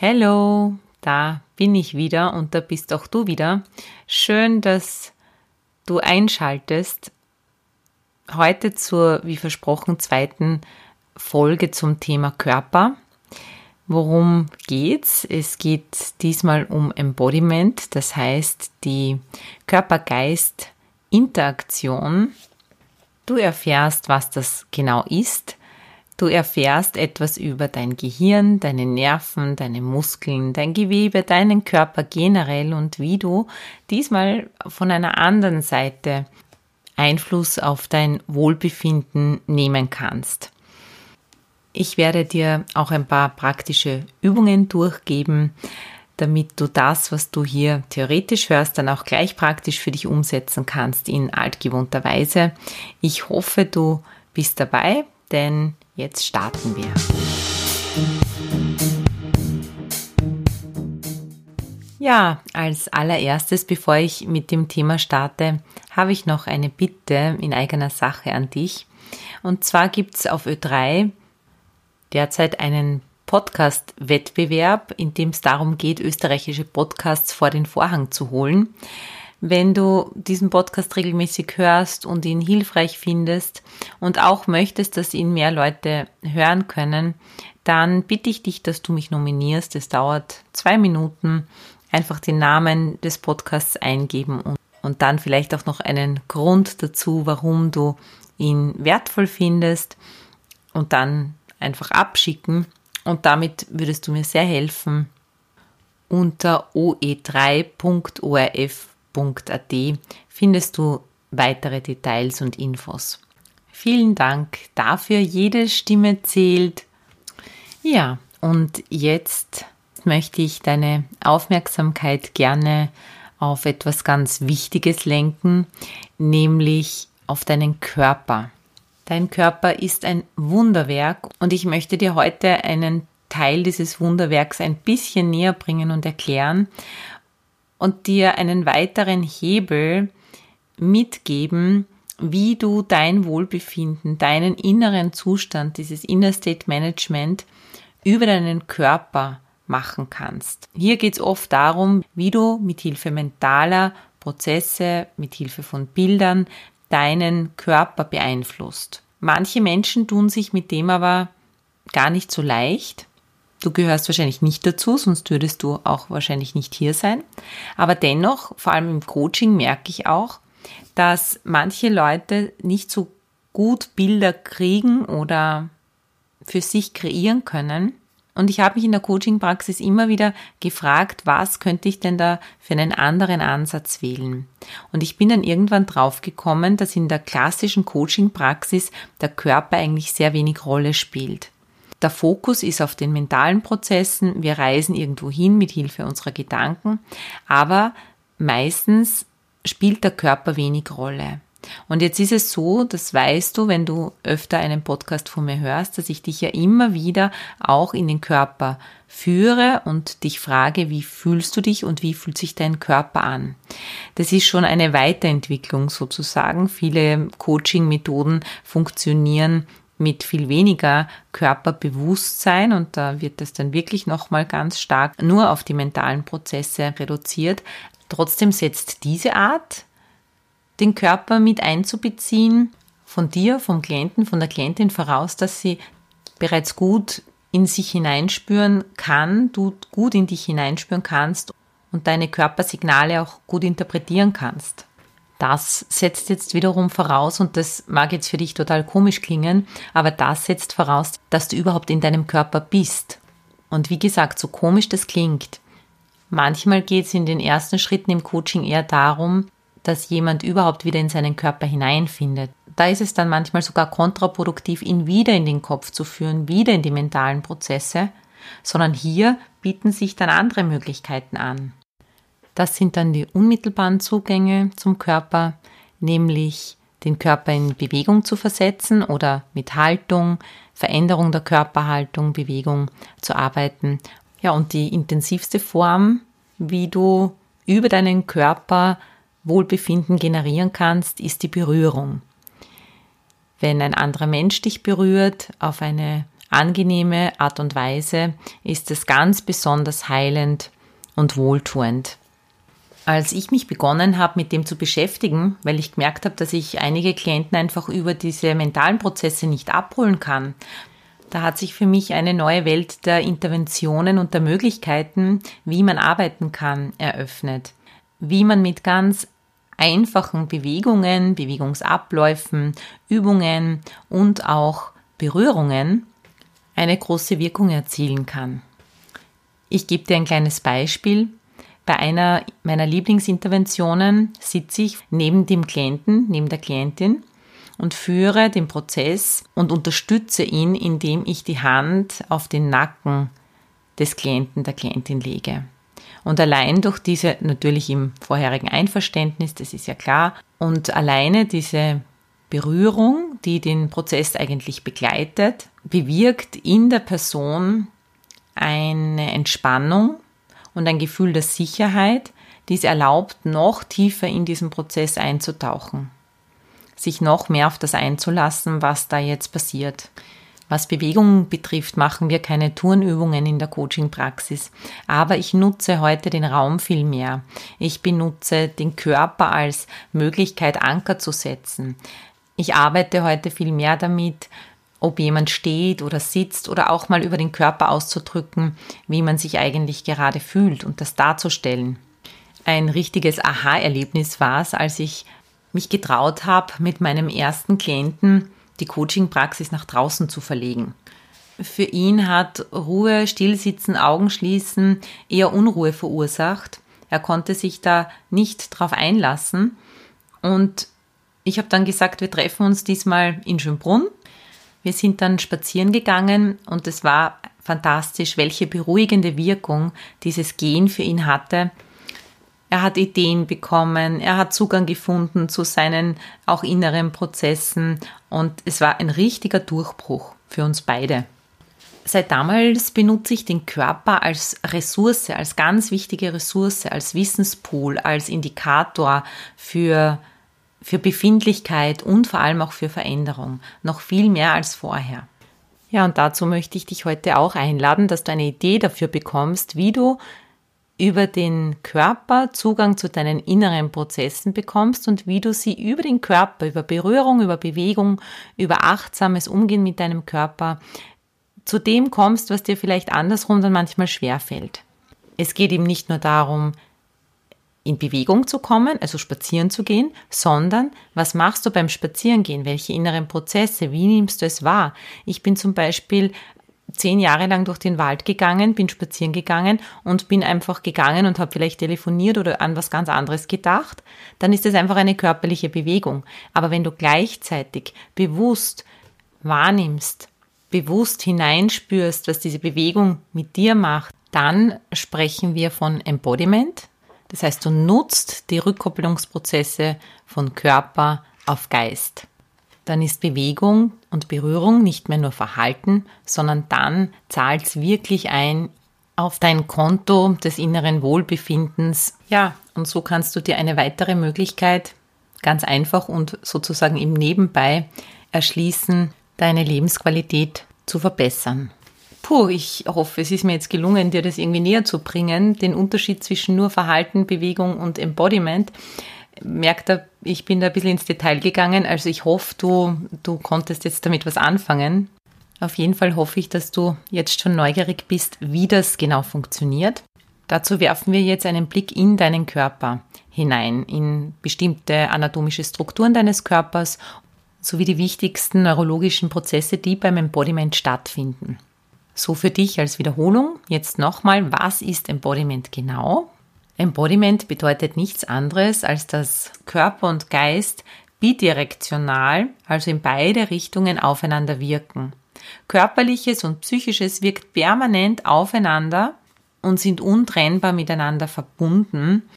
Hallo, da bin ich wieder und da bist auch du wieder. Schön, dass du einschaltest. Heute zur, wie versprochen, zweiten Folge zum Thema Körper. Worum geht's? Es geht diesmal um Embodiment, das heißt die Körper-Geist-Interaktion. Du erfährst, was das genau ist, Du erfährst etwas über dein Gehirn, deine Nerven, deine Muskeln, dein Gewebe, deinen Körper generell und wie du diesmal von einer anderen Seite Einfluss auf dein Wohlbefinden nehmen kannst. Ich werde dir auch ein paar praktische Übungen durchgeben, damit du das, was du hier theoretisch hörst, dann auch gleich praktisch für dich umsetzen kannst in altgewohnter Weise. Ich hoffe, du bist dabei, denn Jetzt starten wir. Ja, als allererstes, bevor ich mit dem Thema starte, habe ich noch eine Bitte in eigener Sache an dich. Und zwar gibt es auf Ö3 derzeit einen Podcast-Wettbewerb, in dem es darum geht, österreichische Podcasts vor den Vorhang zu holen. Wenn du diesen Podcast regelmäßig hörst und ihn hilfreich findest und auch möchtest, dass ihn mehr Leute hören können, dann bitte ich dich, dass du mich nominierst. Es dauert zwei Minuten. Einfach den Namen des Podcasts eingeben und, und dann vielleicht auch noch einen Grund dazu, warum du ihn wertvoll findest und dann einfach abschicken. Und damit würdest du mir sehr helfen unter oe3.orf www.ecom.at findest du weitere Details und Infos. Vielen Dank dafür, jede Stimme zählt. Ja, und jetzt möchte ich deine Aufmerksamkeit gerne auf etwas ganz Wichtiges lenken, nämlich auf deinen Körper. Dein Körper ist ein Wunderwerk und ich möchte dir heute einen Teil dieses Wunderwerks ein bisschen näher bringen und erklären und dir einen weiteren Hebel mitgeben, wie du dein Wohlbefinden, deinen inneren Zustand, dieses Inner State Management über deinen Körper machen kannst. Hier geht es oft darum, wie du mit Hilfe mentaler Prozesse, mit Hilfe von Bildern deinen Körper beeinflusst. Manche Menschen tun sich mit dem aber gar nicht so leicht Du gehörst wahrscheinlich nicht dazu, sonst würdest du auch wahrscheinlich nicht hier sein. Aber dennoch, vor allem im Coaching, merke ich auch, dass manche Leute nicht so gut Bilder kriegen oder für sich kreieren können. Und ich habe mich in der Coaching-Praxis immer wieder gefragt, was könnte ich denn da für einen anderen Ansatz wählen? Und ich bin dann irgendwann draufgekommen, dass in der klassischen Coaching-Praxis der Körper eigentlich sehr wenig Rolle spielt. Der Fokus ist auf den mentalen Prozessen. Wir reisen irgendwo hin mit Hilfe unserer Gedanken, aber meistens spielt der Körper wenig Rolle. Und jetzt ist es so, das weißt du, wenn du öfter einen Podcast von mir hörst, dass ich dich ja immer wieder auch in den Körper führe und dich frage, wie fühlst du dich und wie fühlt sich dein Körper an? Das ist schon eine Weiterentwicklung sozusagen. Viele Coaching-Methoden funktionieren mit viel weniger Körperbewusstsein und da wird es dann wirklich nochmal ganz stark nur auf die mentalen Prozesse reduziert. Trotzdem setzt diese Art, den Körper mit einzubeziehen, von dir, vom Klienten, von der Klientin voraus, dass sie bereits gut in sich hineinspüren kann, du gut in dich hineinspüren kannst und deine Körpersignale auch gut interpretieren kannst. Das setzt jetzt wiederum voraus, und das mag jetzt für dich total komisch klingen, aber das setzt voraus, dass du überhaupt in deinem Körper bist. Und wie gesagt, so komisch das klingt, manchmal geht es in den ersten Schritten im Coaching eher darum, dass jemand überhaupt wieder in seinen Körper hineinfindet. Da ist es dann manchmal sogar kontraproduktiv, ihn wieder in den Kopf zu führen, wieder in die mentalen Prozesse, sondern hier bieten sich dann andere Möglichkeiten an. Das sind dann die unmittelbaren Zugänge zum Körper, nämlich den Körper in Bewegung zu versetzen oder mit Haltung, Veränderung der Körperhaltung, Bewegung zu arbeiten. Ja, und die intensivste Form, wie du über deinen Körper Wohlbefinden generieren kannst, ist die Berührung. Wenn ein anderer Mensch dich berührt auf eine angenehme Art und Weise, ist es ganz besonders heilend und wohltuend. Als ich mich begonnen habe, mit dem zu beschäftigen, weil ich gemerkt habe, dass ich einige Klienten einfach über diese mentalen Prozesse nicht abholen kann, da hat sich für mich eine neue Welt der Interventionen und der Möglichkeiten, wie man arbeiten kann, eröffnet. Wie man mit ganz einfachen Bewegungen, Bewegungsabläufen, Übungen und auch Berührungen eine große Wirkung erzielen kann. Ich gebe dir ein kleines Beispiel. Bei einer meiner Lieblingsinterventionen sitze ich neben dem Klienten, neben der Klientin und führe den Prozess und unterstütze ihn, indem ich die Hand auf den Nacken des Klienten, der Klientin lege. Und allein durch diese, natürlich im vorherigen Einverständnis, das ist ja klar, und alleine diese Berührung, die den Prozess eigentlich begleitet, bewirkt in der Person eine Entspannung und ein Gefühl der Sicherheit, die es erlaubt, noch tiefer in diesen Prozess einzutauchen, sich noch mehr auf das einzulassen, was da jetzt passiert. Was Bewegung betrifft, machen wir keine Turnübungen in der Coaching-Praxis, aber ich nutze heute den Raum viel mehr. Ich benutze den Körper als Möglichkeit, Anker zu setzen. Ich arbeite heute viel mehr damit, ob jemand steht oder sitzt oder auch mal über den Körper auszudrücken, wie man sich eigentlich gerade fühlt und das darzustellen. Ein richtiges Aha-Erlebnis war es, als ich mich getraut habe, mit meinem ersten Klienten die Coaching-Praxis nach draußen zu verlegen. Für ihn hat Ruhe, Stillsitzen, Augen schließen eher Unruhe verursacht. Er konnte sich da nicht drauf einlassen und ich habe dann gesagt, wir treffen uns diesmal in Schönbrunn wir sind dann spazieren gegangen und es war fantastisch, welche beruhigende Wirkung dieses Gehen für ihn hatte. Er hat Ideen bekommen, er hat Zugang gefunden zu seinen auch inneren Prozessen und es war ein richtiger Durchbruch für uns beide. Seit damals benutze ich den Körper als Ressource, als ganz wichtige Ressource, als Wissenspool, als Indikator für für Befindlichkeit und vor allem auch für Veränderung, noch viel mehr als vorher. Ja, und dazu möchte ich dich heute auch einladen, dass du eine Idee dafür bekommst, wie du über den Körper Zugang zu deinen inneren Prozessen bekommst und wie du sie über den Körper, über Berührung, über Bewegung, über achtsames Umgehen mit deinem Körper zu dem kommst, was dir vielleicht andersrum dann manchmal schwer fällt. Es geht eben nicht nur darum, in Bewegung zu kommen, also spazieren zu gehen, sondern was machst du beim Spazierengehen? Welche inneren Prozesse? Wie nimmst du es wahr? Ich bin zum Beispiel zehn Jahre lang durch den Wald gegangen, bin spazieren gegangen und bin einfach gegangen und habe vielleicht telefoniert oder an was ganz anderes gedacht, dann ist es einfach eine körperliche Bewegung. Aber wenn du gleichzeitig bewusst wahrnimmst, bewusst hineinspürst, was diese Bewegung mit dir macht, dann sprechen wir von Embodiment, das heißt, du nutzt die Rückkopplungsprozesse von Körper auf Geist. Dann ist Bewegung und Berührung nicht mehr nur Verhalten, sondern dann zahlt es wirklich ein auf dein Konto des inneren Wohlbefindens. Ja, und so kannst du dir eine weitere Möglichkeit ganz einfach und sozusagen im Nebenbei erschließen, deine Lebensqualität zu verbessern. Puh, ich hoffe, es ist mir jetzt gelungen, dir das irgendwie näher zu bringen, den Unterschied zwischen nur Verhalten, Bewegung und Embodiment. Merkt er, ich bin da ein bisschen ins Detail gegangen, also ich hoffe, du, du konntest jetzt damit was anfangen. Auf jeden Fall hoffe ich, dass du jetzt schon neugierig bist, wie das genau funktioniert. Dazu werfen wir jetzt einen Blick in deinen Körper hinein, in bestimmte anatomische Strukturen deines Körpers sowie die wichtigsten neurologischen Prozesse, die beim Embodiment stattfinden. So für dich als Wiederholung jetzt nochmal, was ist Embodiment genau? Embodiment bedeutet nichts anderes, als dass Körper und Geist bidirektional, also in beide Richtungen aufeinander wirken. Körperliches und Psychisches wirkt permanent aufeinander und sind untrennbar miteinander verbunden.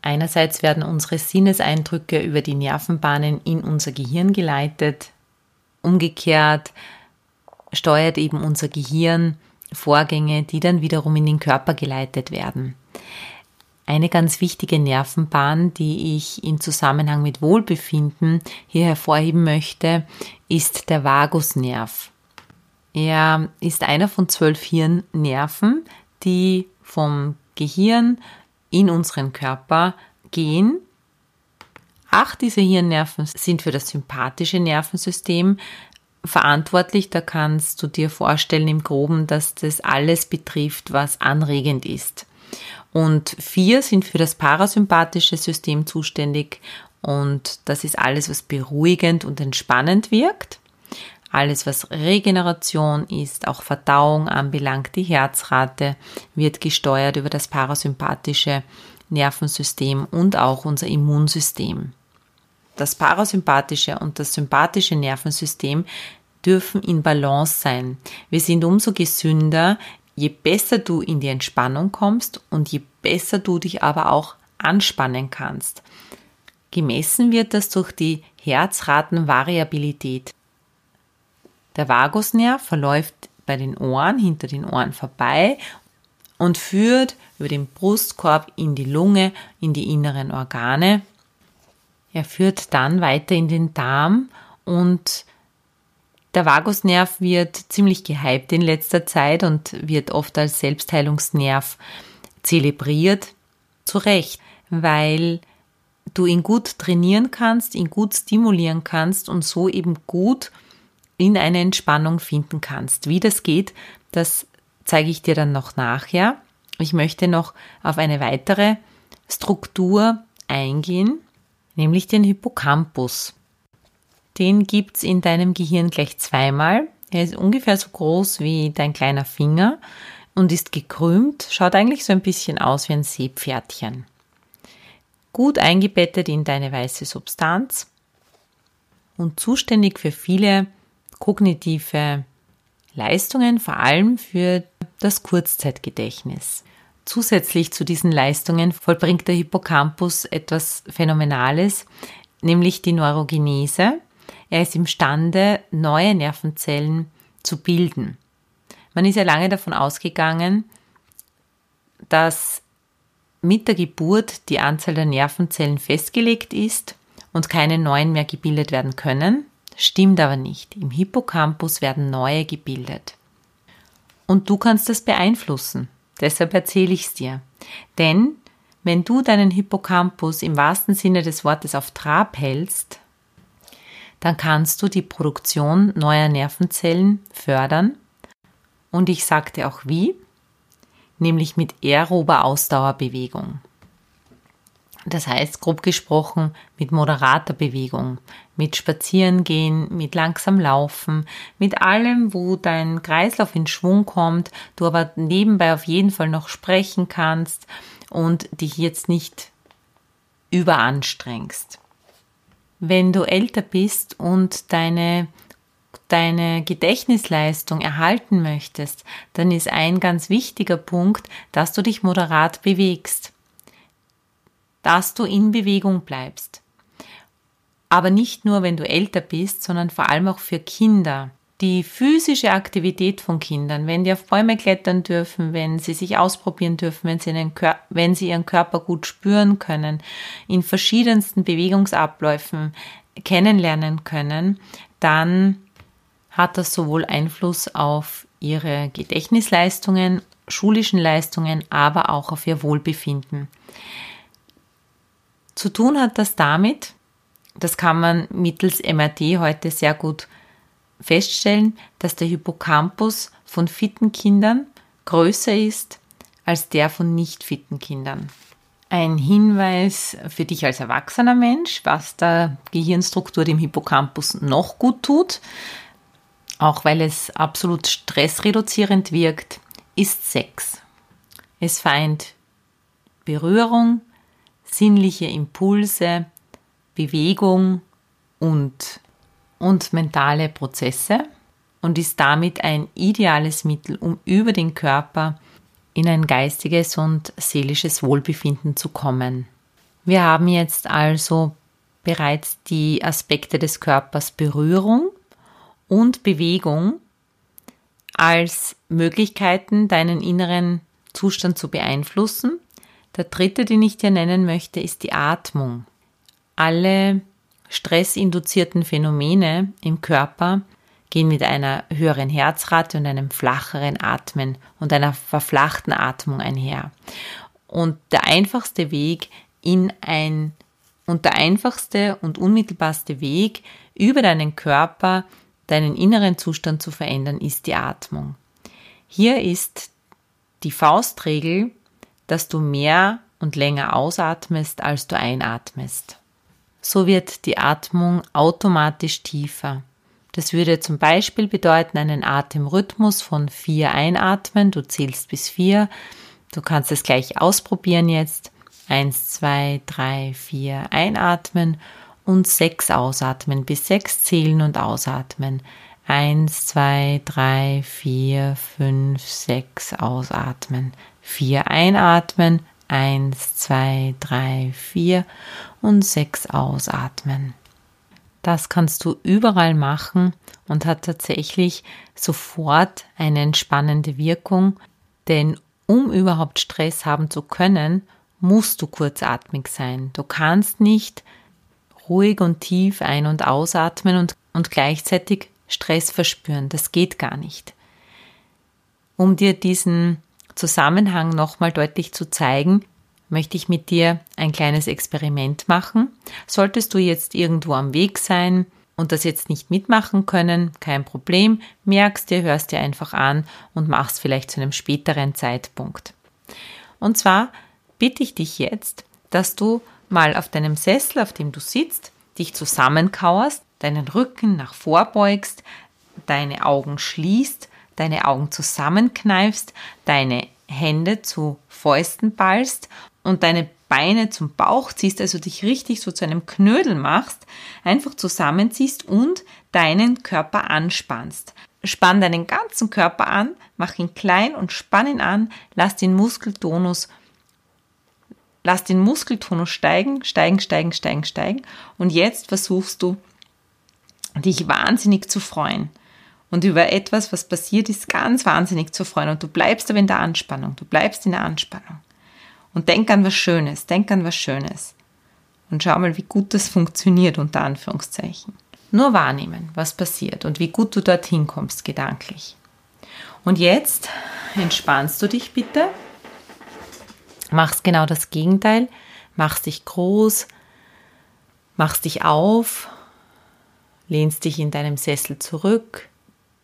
Einerseits werden unsere Sinneseindrücke über die Nervenbahnen in unser Gehirn geleitet. Umgekehrt steuert eben unser Gehirn Vorgänge, die dann wiederum in den Körper geleitet werden. Eine ganz wichtige Nervenbahn, die ich im Zusammenhang mit Wohlbefinden hier hervorheben möchte, ist der Vagusnerv. Er ist einer von zwölf Hirnnerven, die vom Gehirn in unseren Körper gehen. Acht dieser Hirnnerven sind für das sympathische Nervensystem verantwortlich. Da kannst du dir vorstellen im groben, dass das alles betrifft, was anregend ist. Und vier sind für das parasympathische System zuständig und das ist alles, was beruhigend und entspannend wirkt. Alles, was Regeneration ist, auch Verdauung anbelangt, die Herzrate wird gesteuert über das parasympathische Nervensystem und auch unser Immunsystem. Das parasympathische und das sympathische Nervensystem dürfen in Balance sein. Wir sind umso gesünder, je besser du in die Entspannung kommst und je besser du dich aber auch anspannen kannst. Gemessen wird das durch die Herzratenvariabilität. Der Vagusnerv verläuft bei den Ohren, hinter den Ohren vorbei und führt über den Brustkorb in die Lunge, in die inneren Organe. Er führt dann weiter in den Darm und der Vagusnerv wird ziemlich gehypt in letzter Zeit und wird oft als Selbstheilungsnerv zelebriert. Zu Recht, weil du ihn gut trainieren kannst, ihn gut stimulieren kannst und so eben gut in eine Entspannung finden kannst. Wie das geht, das zeige ich dir dann noch nachher. Ich möchte noch auf eine weitere Struktur eingehen, nämlich den Hippocampus. Den gibt's in deinem Gehirn gleich zweimal. Er ist ungefähr so groß wie dein kleiner Finger und ist gekrümmt, schaut eigentlich so ein bisschen aus wie ein Seepferdchen. Gut eingebettet in deine weiße Substanz und zuständig für viele kognitive Leistungen, vor allem für das Kurzzeitgedächtnis. Zusätzlich zu diesen Leistungen vollbringt der Hippocampus etwas Phänomenales, nämlich die Neurogenese. Er ist imstande, neue Nervenzellen zu bilden. Man ist ja lange davon ausgegangen, dass mit der Geburt die Anzahl der Nervenzellen festgelegt ist und keine neuen mehr gebildet werden können. Stimmt aber nicht. Im Hippocampus werden neue gebildet. Und du kannst das beeinflussen. Deshalb erzähle ich es dir. Denn wenn du deinen Hippocampus im wahrsten Sinne des Wortes auf Trab hältst, dann kannst du die Produktion neuer Nervenzellen fördern. Und ich sagte auch wie, nämlich mit aerober Ausdauerbewegung. Das heißt, grob gesprochen, mit moderater Bewegung, mit Spazierengehen, mit langsam Laufen, mit allem, wo dein Kreislauf in Schwung kommt, du aber nebenbei auf jeden Fall noch sprechen kannst und dich jetzt nicht überanstrengst. Wenn du älter bist und deine deine Gedächtnisleistung erhalten möchtest, dann ist ein ganz wichtiger Punkt, dass du dich moderat bewegst, dass du in Bewegung bleibst. Aber nicht nur, wenn du älter bist, sondern vor allem auch für Kinder die physische Aktivität von Kindern, wenn die auf Bäume klettern dürfen, wenn sie sich ausprobieren dürfen, wenn sie, wenn sie ihren Körper gut spüren können, in verschiedensten Bewegungsabläufen kennenlernen können, dann hat das sowohl Einfluss auf ihre Gedächtnisleistungen, schulischen Leistungen, aber auch auf ihr Wohlbefinden. Zu tun hat das damit, das kann man mittels MRT heute sehr gut feststellen, dass der Hippocampus von fitten Kindern größer ist als der von nicht fitten Kindern. Ein Hinweis für dich als erwachsener Mensch, was der Gehirnstruktur dem Hippocampus noch gut tut, auch weil es absolut stressreduzierend wirkt, ist Sex. Es vereint Berührung, sinnliche Impulse, Bewegung und und mentale Prozesse. und ist damit ein ideales Mittel, um über den Körper in ein geistiges und seelisches Wohlbefinden zu kommen. Wir haben jetzt also bereits die Aspekte des Körpers Berührung und Bewegung als Möglichkeiten, deinen inneren Zustand zu beeinflussen. Der dritte, den ich dir nennen möchte, ist die Atmung. Alle stressinduzierten Phänomene im Körper gehen mit einer höheren Herzrate und einem flacheren Atmen und einer verflachten Atmung einher. Und der einfachste Weg in ein und der einfachste und unmittelbarste Weg über deinen Körper, deinen inneren Zustand zu verändern, ist die Atmung. Hier ist die Faustregel, dass du mehr und länger ausatmest, als du einatmest. So wird die Atmung automatisch tiefer. Das würde zum Beispiel bedeuten einen Atemrhythmus von vier einatmen. Du zählst bis vier. Du kannst es gleich ausprobieren jetzt. Eins, zwei, drei, vier einatmen und sechs ausatmen. Bis sechs zählen und ausatmen. Eins, zwei, drei, vier, fünf, sechs ausatmen. Vier einatmen. Eins, zwei, drei, vier und sechs ausatmen. Das kannst du überall machen und hat tatsächlich sofort eine entspannende Wirkung, denn um überhaupt Stress haben zu können, musst du kurzatmig sein. Du kannst nicht ruhig und tief ein- und ausatmen und, und gleichzeitig Stress verspüren. Das geht gar nicht. Um dir diesen Zusammenhang nochmal deutlich zu zeigen, möchte ich mit dir ein kleines Experiment machen. Solltest du jetzt irgendwo am Weg sein und das jetzt nicht mitmachen können, kein Problem, merkst dir, hörst dir einfach an und machst vielleicht zu einem späteren Zeitpunkt. Und zwar bitte ich dich jetzt, dass du mal auf deinem Sessel, auf dem du sitzt, dich zusammenkauerst, deinen Rücken nach vorbeugst, deine Augen schließt, deine Augen zusammenkneifst, deine Hände zu Fäusten ballst und deine Beine zum Bauch ziehst, also dich richtig so zu einem Knödel machst, einfach zusammenziehst und deinen Körper anspannst. Spann deinen ganzen Körper an, mach ihn klein und spann ihn an, lass den Muskeltonus lass den Muskeltonus steigen, steigen, steigen, steigen, steigen und jetzt versuchst du dich wahnsinnig zu freuen und über etwas, was passiert ist, ganz wahnsinnig zu freuen und du bleibst aber in der Anspannung, du bleibst in der Anspannung. Und denk an was Schönes, denk an was Schönes. Und schau mal, wie gut das funktioniert, unter Anführungszeichen. Nur wahrnehmen, was passiert und wie gut du dorthin kommst, gedanklich. Und jetzt entspannst du dich bitte, machst genau das Gegenteil, machst dich groß, machst dich auf, lehnst dich in deinem Sessel zurück,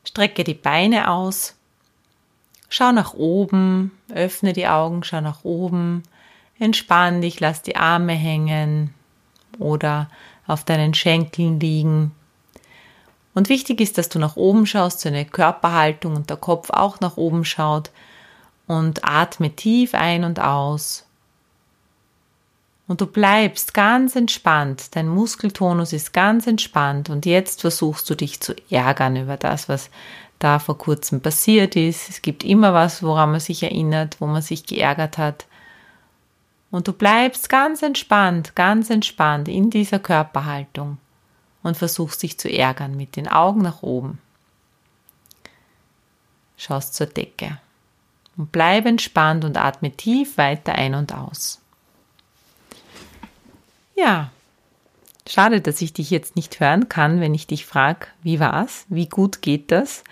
strecke die Beine aus Schau nach oben, öffne die Augen, schau nach oben, entspann dich, lass die Arme hängen oder auf deinen Schenkeln liegen. Und wichtig ist, dass du nach oben schaust, so eine Körperhaltung und der Kopf auch nach oben schaut und atme tief ein und aus. Und du bleibst ganz entspannt, dein Muskeltonus ist ganz entspannt und jetzt versuchst du dich zu ärgern über das, was da vor kurzem passiert ist. Es gibt immer was, woran man sich erinnert, wo man sich geärgert hat. Und du bleibst ganz entspannt, ganz entspannt in dieser Körperhaltung und versuchst dich zu ärgern mit den Augen nach oben. Schaust zur Decke und bleib entspannt und atme tief weiter ein und aus. Ja, Schade, dass ich dich jetzt nicht hören kann, wenn ich dich frage, wie war's? Wie gut geht das?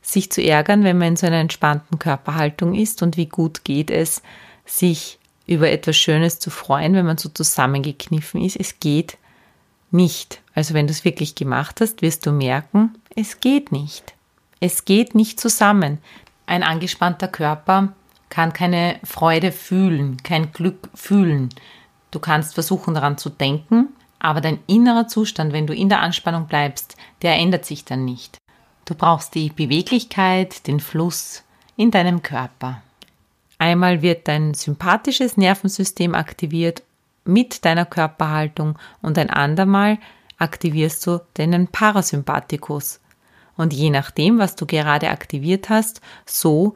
Sich zu ärgern, wenn man in so einer entspannten Körperhaltung ist und wie gut geht es, sich über etwas Schönes zu freuen, wenn man so zusammengekniffen ist. Es geht nicht. Also wenn du es wirklich gemacht hast, wirst du merken, es geht nicht. Es geht nicht zusammen. Ein angespannter Körper kann keine Freude fühlen, kein Glück fühlen. Du kannst versuchen daran zu denken, aber dein innerer Zustand, wenn du in der Anspannung bleibst, der ändert sich dann nicht. Du brauchst die Beweglichkeit, den Fluss in deinem Körper. Einmal wird dein sympathisches Nervensystem aktiviert mit deiner Körperhaltung und ein andermal aktivierst du deinen Parasympathikus. Und je nachdem, was du gerade aktiviert hast, so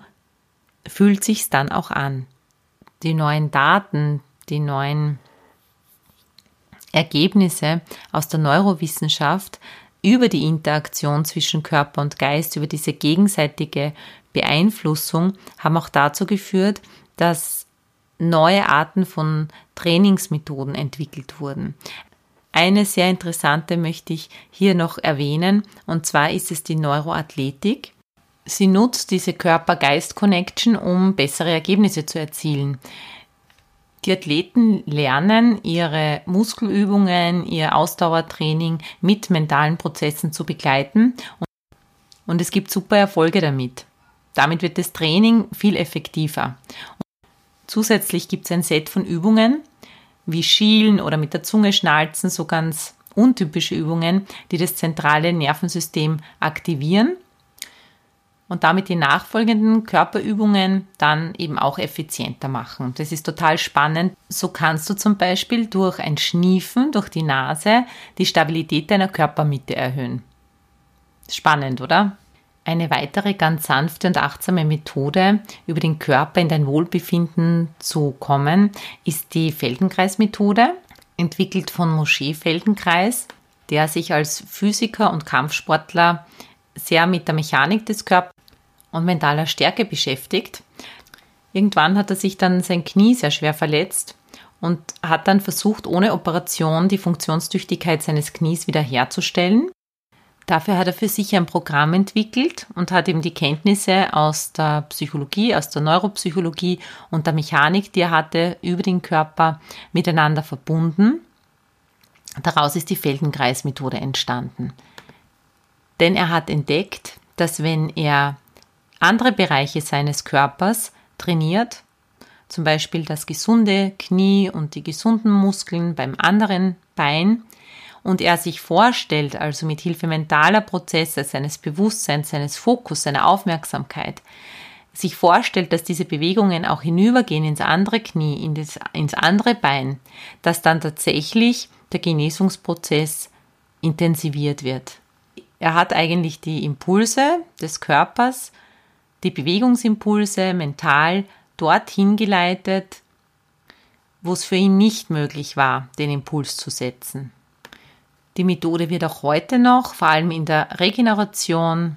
fühlt sich's dann auch an. Die neuen Daten, die neuen Ergebnisse aus der Neurowissenschaft über die Interaktion zwischen Körper und Geist, über diese gegenseitige Beeinflussung, haben auch dazu geführt, dass neue Arten von Trainingsmethoden entwickelt wurden. Eine sehr interessante möchte ich hier noch erwähnen, und zwar ist es die Neuroathletik. Sie nutzt diese Körper-Geist-Connection, um bessere Ergebnisse zu erzielen. Die Athleten lernen, ihre Muskelübungen, ihr Ausdauertraining mit mentalen Prozessen zu begleiten und es gibt super Erfolge damit. Damit wird das Training viel effektiver. Zusätzlich gibt es ein Set von Übungen, wie Schielen oder mit der Zunge schnalzen, so ganz untypische Übungen, die das zentrale Nervensystem aktivieren und damit die nachfolgenden Körperübungen dann eben auch effizienter machen. Das ist total spannend. So kannst du zum Beispiel durch ein Schniefen durch die Nase die Stabilität deiner Körpermitte erhöhen. Spannend, oder? Eine weitere ganz sanfte und achtsame Methode, über den Körper in dein Wohlbefinden zu kommen, ist die Feldenkreis-Methode, entwickelt von Moshe Feldenkreis, der sich als Physiker und Kampfsportler sehr mit der Mechanik des Körpers und mentaler Stärke beschäftigt. Irgendwann hat er sich dann sein Knie sehr schwer verletzt und hat dann versucht, ohne Operation die Funktionstüchtigkeit seines Knies wiederherzustellen. Dafür hat er für sich ein Programm entwickelt und hat ihm die Kenntnisse aus der Psychologie, aus der Neuropsychologie und der Mechanik, die er hatte, über den Körper miteinander verbunden. Daraus ist die Feldenkreismethode entstanden. Denn er hat entdeckt, dass wenn er andere Bereiche seines Körpers trainiert, zum Beispiel das gesunde Knie und die gesunden Muskeln beim anderen Bein, und er sich vorstellt, also mit Hilfe mentaler Prozesse, seines Bewusstseins, seines Fokus, seiner Aufmerksamkeit, sich vorstellt, dass diese Bewegungen auch hinübergehen ins andere Knie, ins andere Bein, dass dann tatsächlich der Genesungsprozess intensiviert wird. Er hat eigentlich die Impulse des Körpers, die Bewegungsimpulse mental dorthin geleitet, wo es für ihn nicht möglich war, den Impuls zu setzen. Die Methode wird auch heute noch, vor allem in der Regeneration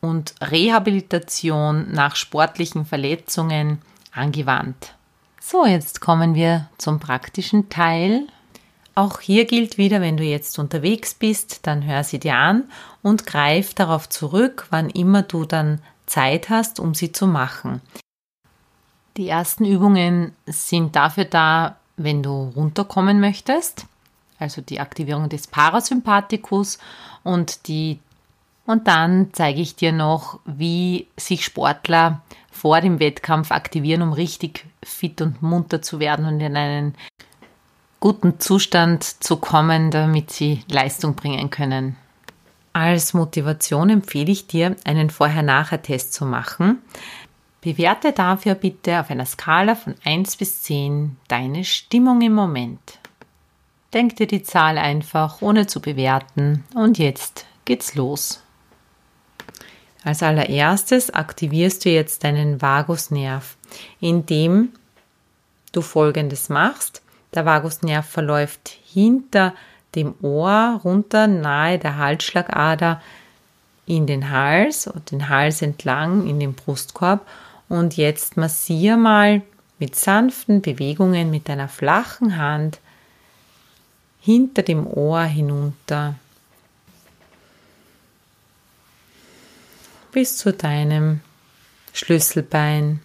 und Rehabilitation nach sportlichen Verletzungen, angewandt. So, jetzt kommen wir zum praktischen Teil. Auch hier gilt wieder, wenn du jetzt unterwegs bist, dann hör sie dir an und greif darauf zurück, wann immer du dann Zeit hast, um sie zu machen. Die ersten Übungen sind dafür da, wenn du runterkommen möchtest also die Aktivierung des Parasympathikus und die und dann zeige ich dir noch, wie sich Sportler vor dem Wettkampf aktivieren, um richtig fit und munter zu werden und in einen guten Zustand zu kommen, damit sie Leistung bringen können. Als Motivation empfehle ich dir, einen Vorher-Nachher-Test zu machen. Bewerte dafür bitte auf einer Skala von 1 bis 10 deine Stimmung im Moment. Denk dir die Zahl einfach, ohne zu bewerten. Und jetzt geht's los. Als allererstes aktivierst du jetzt deinen Vagusnerv, indem du folgendes machst. Der Vagusnerv verläuft hinter dem Ohr runter, nahe der Halsschlagader in den Hals und den Hals entlang in den Brustkorb. Und jetzt massier mal mit sanften Bewegungen mit deiner flachen Hand hinter dem Ohr hinunter bis zu deinem Schlüsselbein.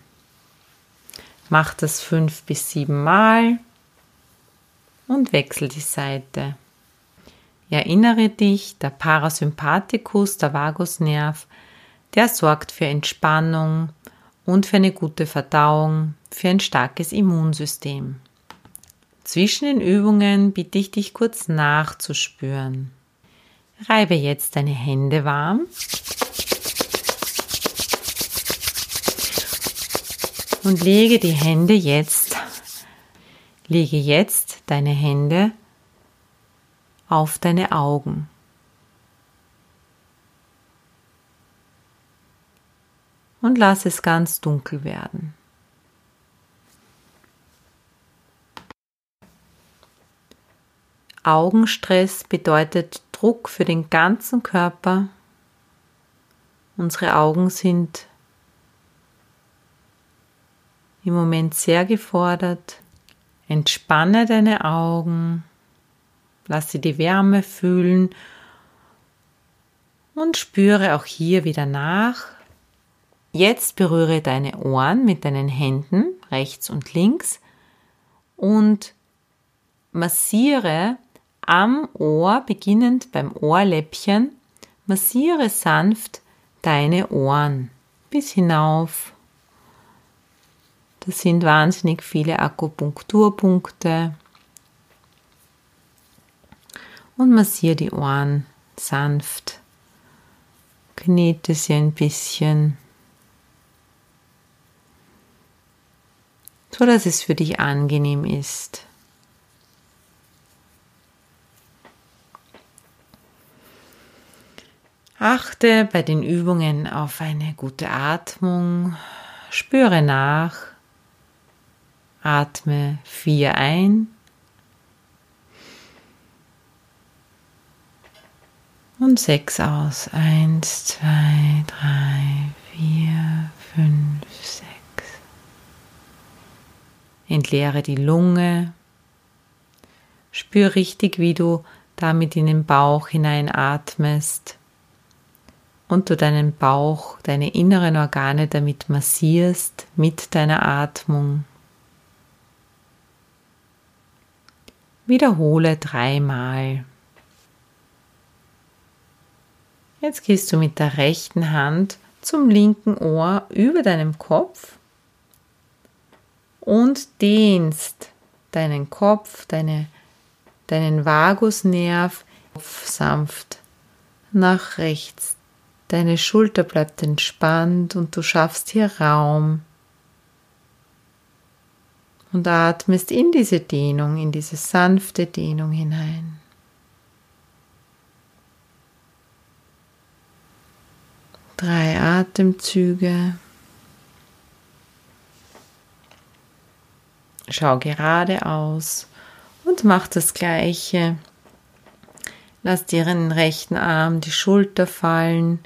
Mach das fünf bis sieben Mal und wechsel die Seite. Erinnere dich, der Parasympathikus, der Vagusnerv, der sorgt für Entspannung und für eine gute Verdauung, für ein starkes Immunsystem. Zwischen den Übungen bitte ich dich kurz nachzuspüren. Reibe jetzt deine Hände warm. Und lege die Hände jetzt, lege jetzt deine Hände auf deine Augen. und lass es ganz dunkel werden. Augenstress bedeutet Druck für den ganzen Körper. Unsere Augen sind im Moment sehr gefordert. Entspanne deine Augen, lass sie die Wärme fühlen und spüre auch hier wieder nach. Jetzt berühre deine Ohren mit deinen Händen rechts und links und massiere am Ohr, beginnend beim Ohrläppchen, massiere sanft deine Ohren bis hinauf. Das sind wahnsinnig viele Akupunkturpunkte. Und massiere die Ohren sanft. Knete sie ein bisschen. So dass es für dich angenehm ist. Achte bei den Übungen auf eine gute Atmung. Spüre nach. Atme vier ein. Und sechs aus. Eins, zwei, drei, vier, fünf, sechs. Entleere die Lunge. Spür richtig, wie du damit in den Bauch hineinatmest und du deinen Bauch, deine inneren Organe damit massierst mit deiner Atmung. Wiederhole dreimal. Jetzt gehst du mit der rechten Hand zum linken Ohr über deinem Kopf und dehnst deinen Kopf, deine, deinen Vagusnerv sanft nach rechts Deine Schulter bleibt entspannt und du schaffst hier Raum und atmest in diese Dehnung, in diese sanfte Dehnung hinein. Drei Atemzüge. Schau geradeaus und mach das gleiche. Lass dir den rechten Arm die Schulter fallen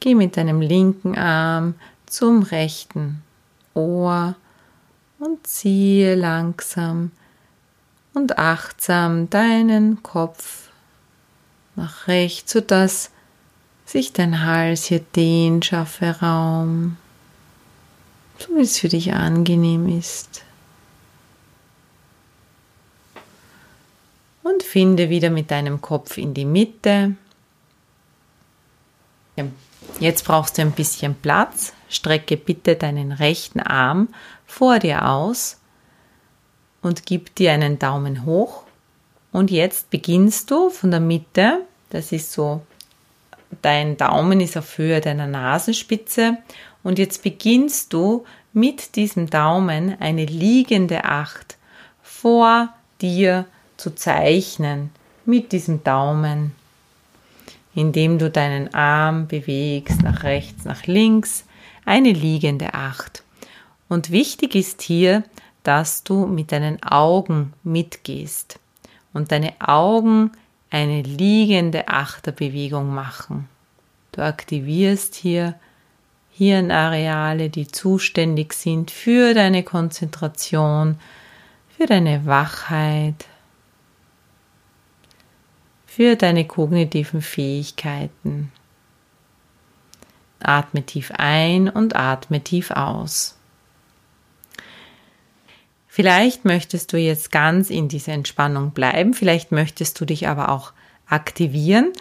Geh mit deinem linken Arm zum rechten Ohr und ziehe langsam und achtsam deinen Kopf nach rechts, sodass sich dein Hals hier dehnt, schaffe Raum, so wie es für dich angenehm ist. Und finde wieder mit deinem Kopf in die Mitte. Jetzt brauchst du ein bisschen Platz. Strecke bitte deinen rechten Arm vor dir aus und gib dir einen Daumen hoch. Und jetzt beginnst du von der Mitte, das ist so, dein Daumen ist auf Höhe deiner Nasenspitze. Und jetzt beginnst du mit diesem Daumen eine liegende Acht vor dir zu zeichnen. Mit diesem Daumen indem du deinen Arm bewegst nach rechts, nach links, eine liegende Acht. Und wichtig ist hier, dass du mit deinen Augen mitgehst und deine Augen eine liegende Achterbewegung machen. Du aktivierst hier Hirnareale, die zuständig sind für deine Konzentration, für deine Wachheit, für deine kognitiven Fähigkeiten. Atme tief ein und atme tief aus. Vielleicht möchtest du jetzt ganz in dieser Entspannung bleiben, vielleicht möchtest du dich aber auch aktivieren.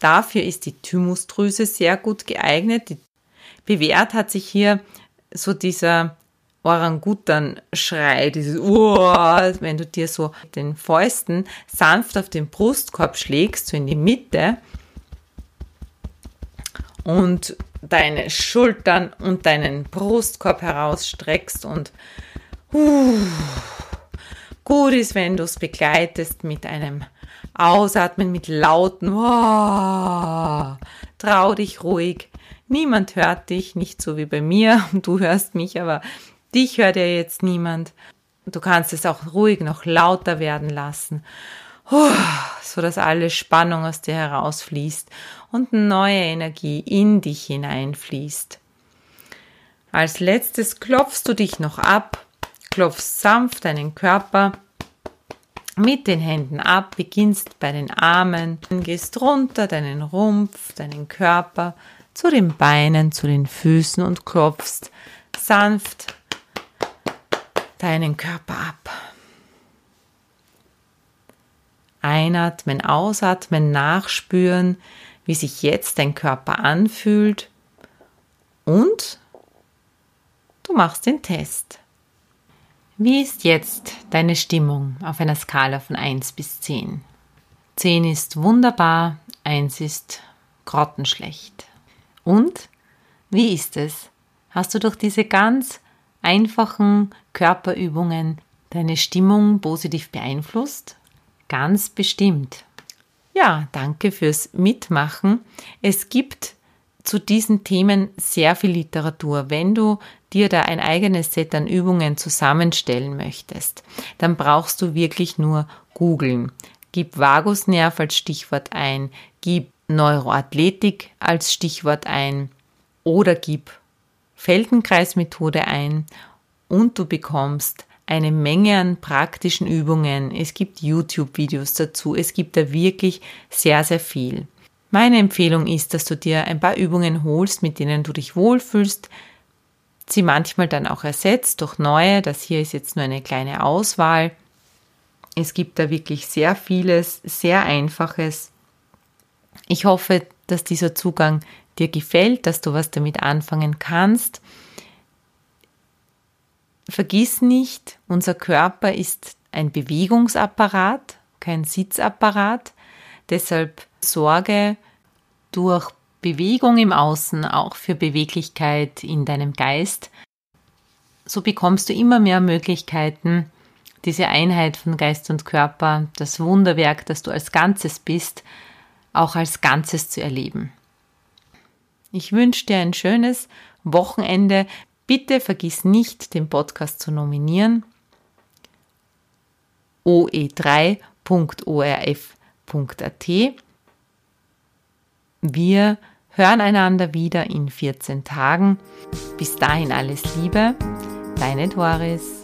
Dafür ist die Thymusdrüse sehr gut geeignet. Bewährt hat sich hier so dieser Orangutan-Schrei, dieses Uah, wenn du dir so den Fäusten sanft auf den Brustkorb schlägst, so in die Mitte und deine Schultern und deinen Brustkorb herausstreckst und uh, gut ist, wenn du es begleitest mit einem Ausatmen, mit lauten, uh, trau dich ruhig Niemand hört dich, nicht so wie bei mir. Du hörst mich, aber dich hört ja jetzt niemand. Du kannst es auch ruhig noch lauter werden lassen, so dass alle Spannung aus dir herausfließt und neue Energie in dich hineinfließt. Als letztes klopfst du dich noch ab, klopfst sanft deinen Körper mit den Händen ab, beginnst bei den Armen, gehst runter deinen Rumpf, deinen Körper zu den Beinen, zu den Füßen und klopfst sanft deinen Körper ab. Einatmen, ausatmen, nachspüren, wie sich jetzt dein Körper anfühlt und du machst den Test. Wie ist jetzt deine Stimmung auf einer Skala von 1 bis 10? 10 ist wunderbar, 1 ist grottenschlecht. Und wie ist es? Hast du durch diese ganz einfachen Körperübungen deine Stimmung positiv beeinflusst? Ganz bestimmt. Ja, danke fürs Mitmachen. Es gibt zu diesen Themen sehr viel Literatur. Wenn du dir da ein eigenes Set an Übungen zusammenstellen möchtest, dann brauchst du wirklich nur googeln. Gib Vagusnerv als Stichwort ein, gib Neuroathletik als Stichwort ein oder gib Feldenkreismethode ein und du bekommst eine Menge an praktischen Übungen. Es gibt YouTube-Videos dazu. Es gibt da wirklich sehr, sehr viel. Meine Empfehlung ist, dass du dir ein paar Übungen holst, mit denen du dich wohlfühlst, sie manchmal dann auch ersetzt durch neue. Das hier ist jetzt nur eine kleine Auswahl. Es gibt da wirklich sehr vieles, sehr einfaches. Ich hoffe, dass dieser Zugang dir gefällt, dass du was damit anfangen kannst. Vergiss nicht, unser Körper ist ein Bewegungsapparat, kein Sitzapparat. Deshalb sorge durch Bewegung im Außen auch für Beweglichkeit in deinem Geist. So bekommst du immer mehr Möglichkeiten, diese Einheit von Geist und Körper, das Wunderwerk, das du als Ganzes bist, auch als Ganzes zu erleben. Ich wünsche dir ein schönes Wochenende. Bitte vergiss nicht, den Podcast zu nominieren. oe3.orf.at. Wir hören einander wieder in 14 Tagen. Bis dahin alles Liebe, deine Doris.